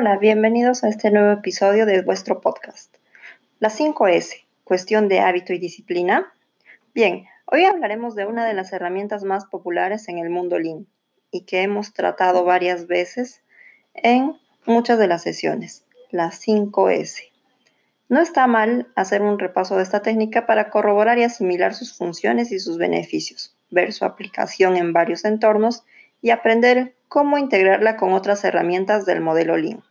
Hola, bienvenidos a este nuevo episodio de vuestro podcast. La 5S, cuestión de hábito y disciplina. Bien, hoy hablaremos de una de las herramientas más populares en el mundo Lean y que hemos tratado varias veces en muchas de las sesiones, la 5S. No está mal hacer un repaso de esta técnica para corroborar y asimilar sus funciones y sus beneficios, ver su aplicación en varios entornos y aprender cómo integrarla con otras herramientas del modelo Lean.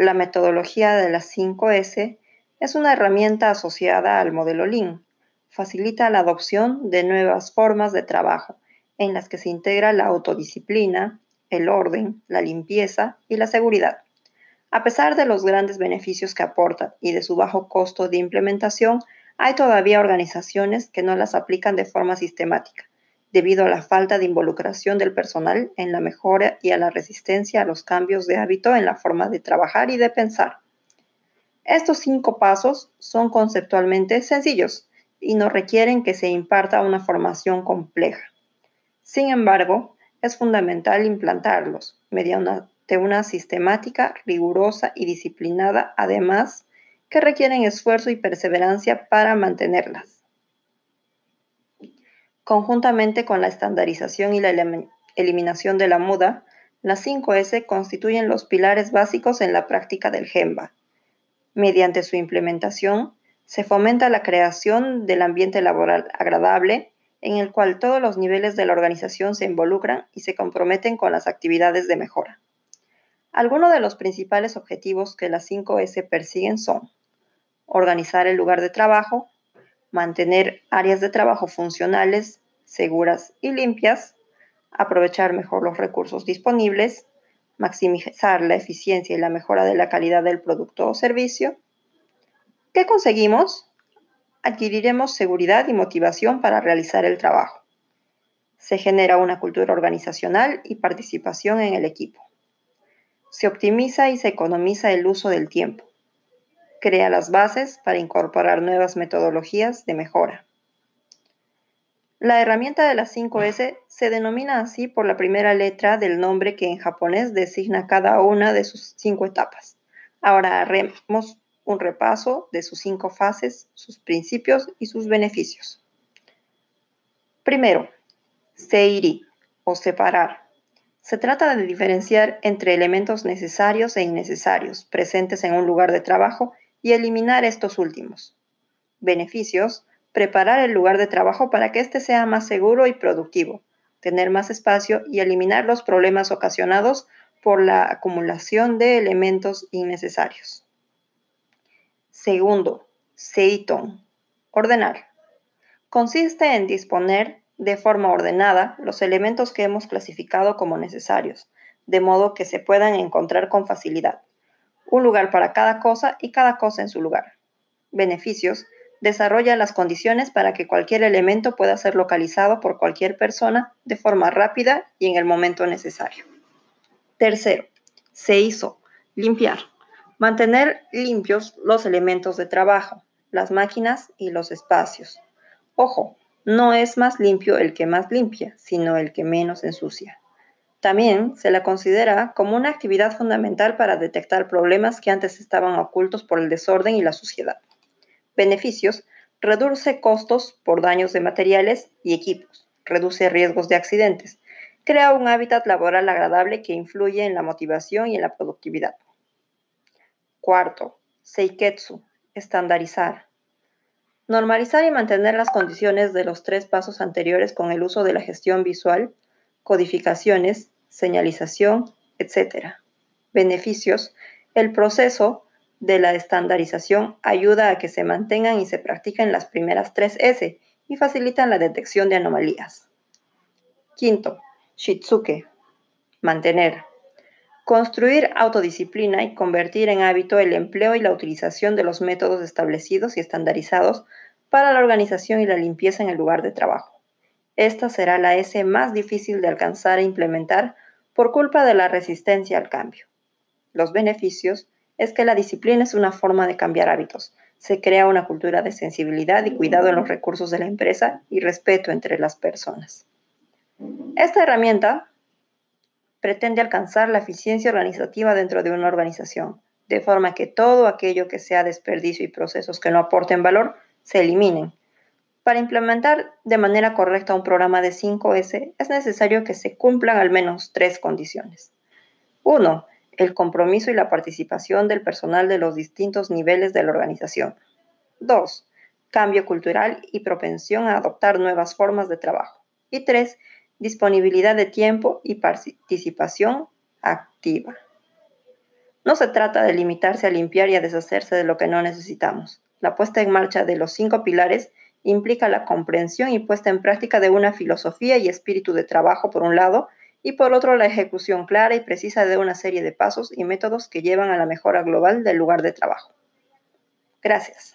La metodología de las 5S es una herramienta asociada al modelo Lean. Facilita la adopción de nuevas formas de trabajo en las que se integra la autodisciplina, el orden, la limpieza y la seguridad. A pesar de los grandes beneficios que aporta y de su bajo costo de implementación, hay todavía organizaciones que no las aplican de forma sistemática debido a la falta de involucración del personal en la mejora y a la resistencia a los cambios de hábito en la forma de trabajar y de pensar. Estos cinco pasos son conceptualmente sencillos y no requieren que se imparta una formación compleja. Sin embargo, es fundamental implantarlos mediante una sistemática rigurosa y disciplinada, además que requieren esfuerzo y perseverancia para mantenerlas. Conjuntamente con la estandarización y la eliminación de la muda, las 5S constituyen los pilares básicos en la práctica del GEMBA. Mediante su implementación, se fomenta la creación del ambiente laboral agradable en el cual todos los niveles de la organización se involucran y se comprometen con las actividades de mejora. Algunos de los principales objetivos que las 5S persiguen son organizar el lugar de trabajo, mantener áreas de trabajo funcionales, seguras y limpias, aprovechar mejor los recursos disponibles, maximizar la eficiencia y la mejora de la calidad del producto o servicio. ¿Qué conseguimos? Adquiriremos seguridad y motivación para realizar el trabajo. Se genera una cultura organizacional y participación en el equipo. Se optimiza y se economiza el uso del tiempo crea las bases para incorporar nuevas metodologías de mejora. La herramienta de las 5S se denomina así por la primera letra del nombre que en japonés designa cada una de sus cinco etapas. Ahora haremos un repaso de sus cinco fases, sus principios y sus beneficios. Primero, seiri o separar. Se trata de diferenciar entre elementos necesarios e innecesarios presentes en un lugar de trabajo y eliminar estos últimos. Beneficios. Preparar el lugar de trabajo para que éste sea más seguro y productivo, tener más espacio y eliminar los problemas ocasionados por la acumulación de elementos innecesarios. Segundo, Seiton. Ordenar. Consiste en disponer de forma ordenada los elementos que hemos clasificado como necesarios, de modo que se puedan encontrar con facilidad un lugar para cada cosa y cada cosa en su lugar. Beneficios. Desarrolla las condiciones para que cualquier elemento pueda ser localizado por cualquier persona de forma rápida y en el momento necesario. Tercero, se hizo limpiar. Mantener limpios los elementos de trabajo, las máquinas y los espacios. Ojo, no es más limpio el que más limpia, sino el que menos ensucia. También se la considera como una actividad fundamental para detectar problemas que antes estaban ocultos por el desorden y la suciedad. Beneficios. Reduce costos por daños de materiales y equipos. Reduce riesgos de accidentes. Crea un hábitat laboral agradable que influye en la motivación y en la productividad. Cuarto, Seiketsu. Estandarizar. Normalizar y mantener las condiciones de los tres pasos anteriores con el uso de la gestión visual codificaciones, señalización, etc. Beneficios. El proceso de la estandarización ayuda a que se mantengan y se practiquen las primeras tres S y facilitan la detección de anomalías. Quinto, Shitsuke. Mantener. Construir autodisciplina y convertir en hábito el empleo y la utilización de los métodos establecidos y estandarizados para la organización y la limpieza en el lugar de trabajo. Esta será la S más difícil de alcanzar e implementar por culpa de la resistencia al cambio. Los beneficios es que la disciplina es una forma de cambiar hábitos. Se crea una cultura de sensibilidad y cuidado en los recursos de la empresa y respeto entre las personas. Esta herramienta pretende alcanzar la eficiencia organizativa dentro de una organización, de forma que todo aquello que sea desperdicio y procesos que no aporten valor se eliminen. Para implementar de manera correcta un programa de 5S es necesario que se cumplan al menos tres condiciones. 1. El compromiso y la participación del personal de los distintos niveles de la organización. 2. Cambio cultural y propensión a adoptar nuevas formas de trabajo. Y 3. Disponibilidad de tiempo y participación activa. No se trata de limitarse a limpiar y a deshacerse de lo que no necesitamos. La puesta en marcha de los cinco pilares implica la comprensión y puesta en práctica de una filosofía y espíritu de trabajo por un lado, y por otro la ejecución clara y precisa de una serie de pasos y métodos que llevan a la mejora global del lugar de trabajo. Gracias.